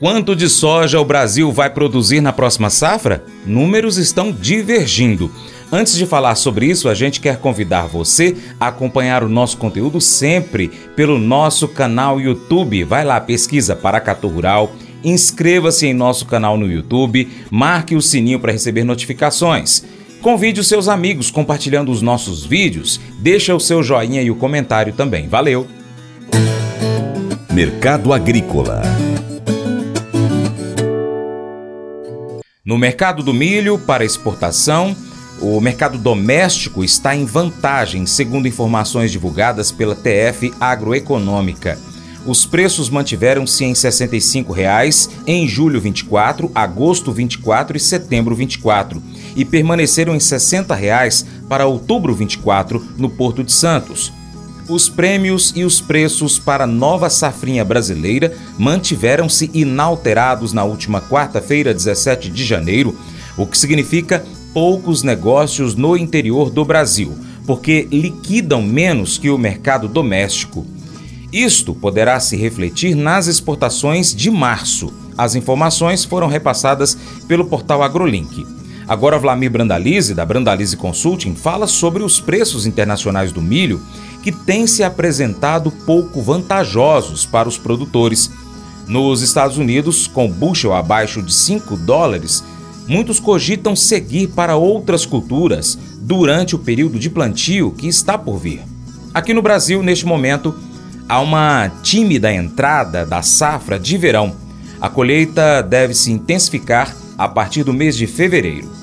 Quanto de soja o Brasil vai produzir na próxima safra? Números estão divergindo. Antes de falar sobre isso, a gente quer convidar você a acompanhar o nosso conteúdo sempre pelo nosso canal YouTube. Vai lá, pesquisa Paracatu Rural, inscreva-se em nosso canal no YouTube, marque o sininho para receber notificações. Convide os seus amigos compartilhando os nossos vídeos, deixa o seu joinha e o comentário também. Valeu! Mercado Agrícola No mercado do milho para exportação, o mercado doméstico está em vantagem, segundo informações divulgadas pela TF Agroeconômica. Os preços mantiveram-se em 65 reais em julho 24, agosto 24 e setembro 24 e permaneceram em 60 reais para outubro 24 no Porto de Santos. Os prêmios e os preços para nova safrinha brasileira mantiveram-se inalterados na última quarta-feira, 17 de janeiro, o que significa poucos negócios no interior do Brasil, porque liquidam menos que o mercado doméstico. Isto poderá se refletir nas exportações de março. As informações foram repassadas pelo portal AgroLink. Agora, Vlamir Brandalize, da Brandalize Consulting, fala sobre os preços internacionais do milho que têm se apresentado pouco vantajosos para os produtores. Nos Estados Unidos, com bushel abaixo de 5 dólares, muitos cogitam seguir para outras culturas durante o período de plantio que está por vir. Aqui no Brasil, neste momento, há uma tímida entrada da safra de verão. A colheita deve se intensificar a partir do mês de fevereiro.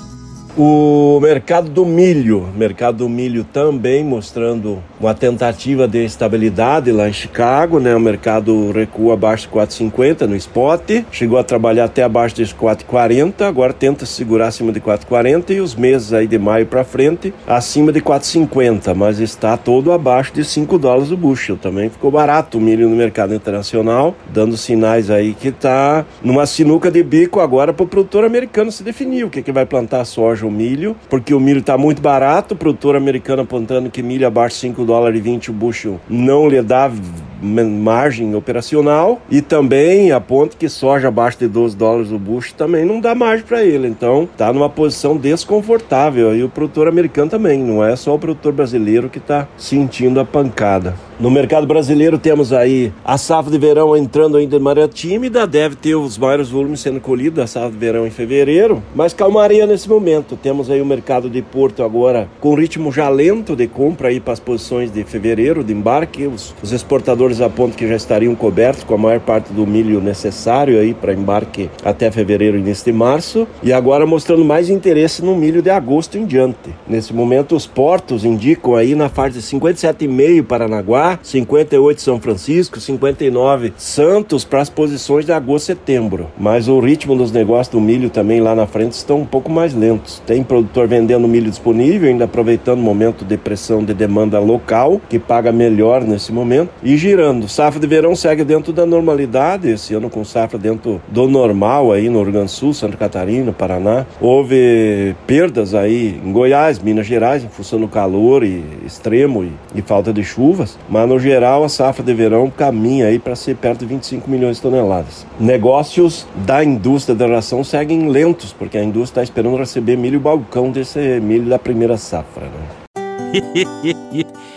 O mercado do milho, mercado do milho também mostrando uma tentativa de estabilidade lá em Chicago, né? O mercado recua abaixo de 4,50 no spot, chegou a trabalhar até abaixo de 4,40, agora tenta segurar acima de 4,40 e os meses aí de maio para frente acima de 4,50, mas está todo abaixo de 5 dólares o bushel. Também ficou barato o milho no mercado internacional, dando sinais aí que está numa sinuca de bico agora para o produtor americano se definir o que, que vai plantar soja o milho, porque o milho está muito barato, o produtor americano apontando que milho abaixo de 5 dólares e 20 o bushel não lhe dá margem operacional e também aponta que soja abaixo de 12 dólares o bushel também não dá margem para ele. Então está numa posição desconfortável e o produtor americano também, não é só o produtor brasileiro que está sentindo a pancada. No mercado brasileiro temos aí a safra de verão entrando ainda de maneira tímida, deve ter os maiores volumes sendo colhidos da safra de verão em fevereiro, mas calmaria nesse momento. Temos aí o mercado de Porto agora com ritmo já lento de compra aí para as posições de fevereiro de embarque. Os, os exportadores apontam que já estariam cobertos com a maior parte do milho necessário aí para embarque até fevereiro e início de março. E agora mostrando mais interesse no milho de agosto em diante. Nesse momento os portos indicam aí na faixa de 57,5 Paranaguá 58 São Francisco, 59 Santos para as posições de agosto e setembro. Mas o ritmo dos negócios do milho também lá na frente estão um pouco mais lentos. Tem produtor vendendo milho disponível, ainda aproveitando o momento de pressão de demanda local, que paga melhor nesse momento, e girando. Safra de verão segue dentro da normalidade, esse ano com safra dentro do normal aí no Rio Grande do Sul, Santa Catarina, Paraná. Houve perdas aí em Goiás, Minas Gerais, em função do calor e extremo e, e falta de chuvas, mas no geral a safra de verão caminha aí para ser perto de 25 milhões de toneladas. Negócios da indústria da ração seguem lentos, porque a indústria está esperando receber milho balcão desse milho da primeira safra. Né?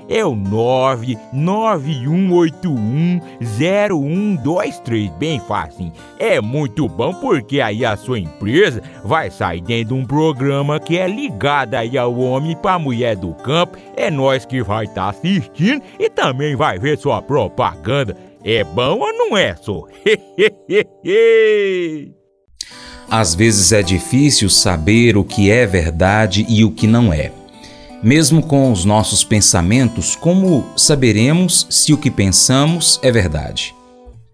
é o 991810123. Bem fácil. É muito bom porque aí a sua empresa vai sair dentro de um programa que é ligado aí ao homem para mulher do campo. É nós que vai estar tá assistindo e também vai ver sua propaganda. É bom ou não é, só? Às vezes é difícil saber o que é verdade e o que não é. Mesmo com os nossos pensamentos, como saberemos se o que pensamos é verdade?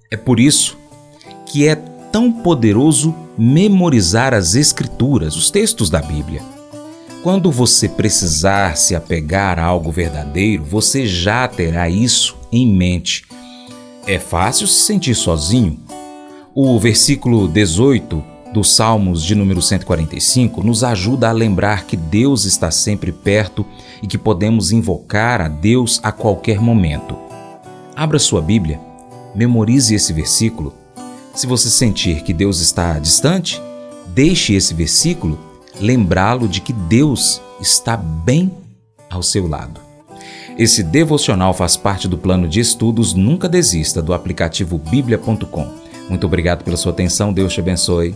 É por isso que é tão poderoso memorizar as Escrituras, os textos da Bíblia. Quando você precisar se apegar a algo verdadeiro, você já terá isso em mente. É fácil se sentir sozinho? O versículo 18 dos Salmos de número 145 nos ajuda a lembrar que Deus está sempre perto e que podemos invocar a Deus a qualquer momento. Abra sua Bíblia, memorize esse versículo. Se você sentir que Deus está distante, deixe esse versículo lembrá-lo de que Deus está bem ao seu lado. Esse devocional faz parte do plano de estudos Nunca Desista do aplicativo bíblia.com. Muito obrigado pela sua atenção, Deus te abençoe.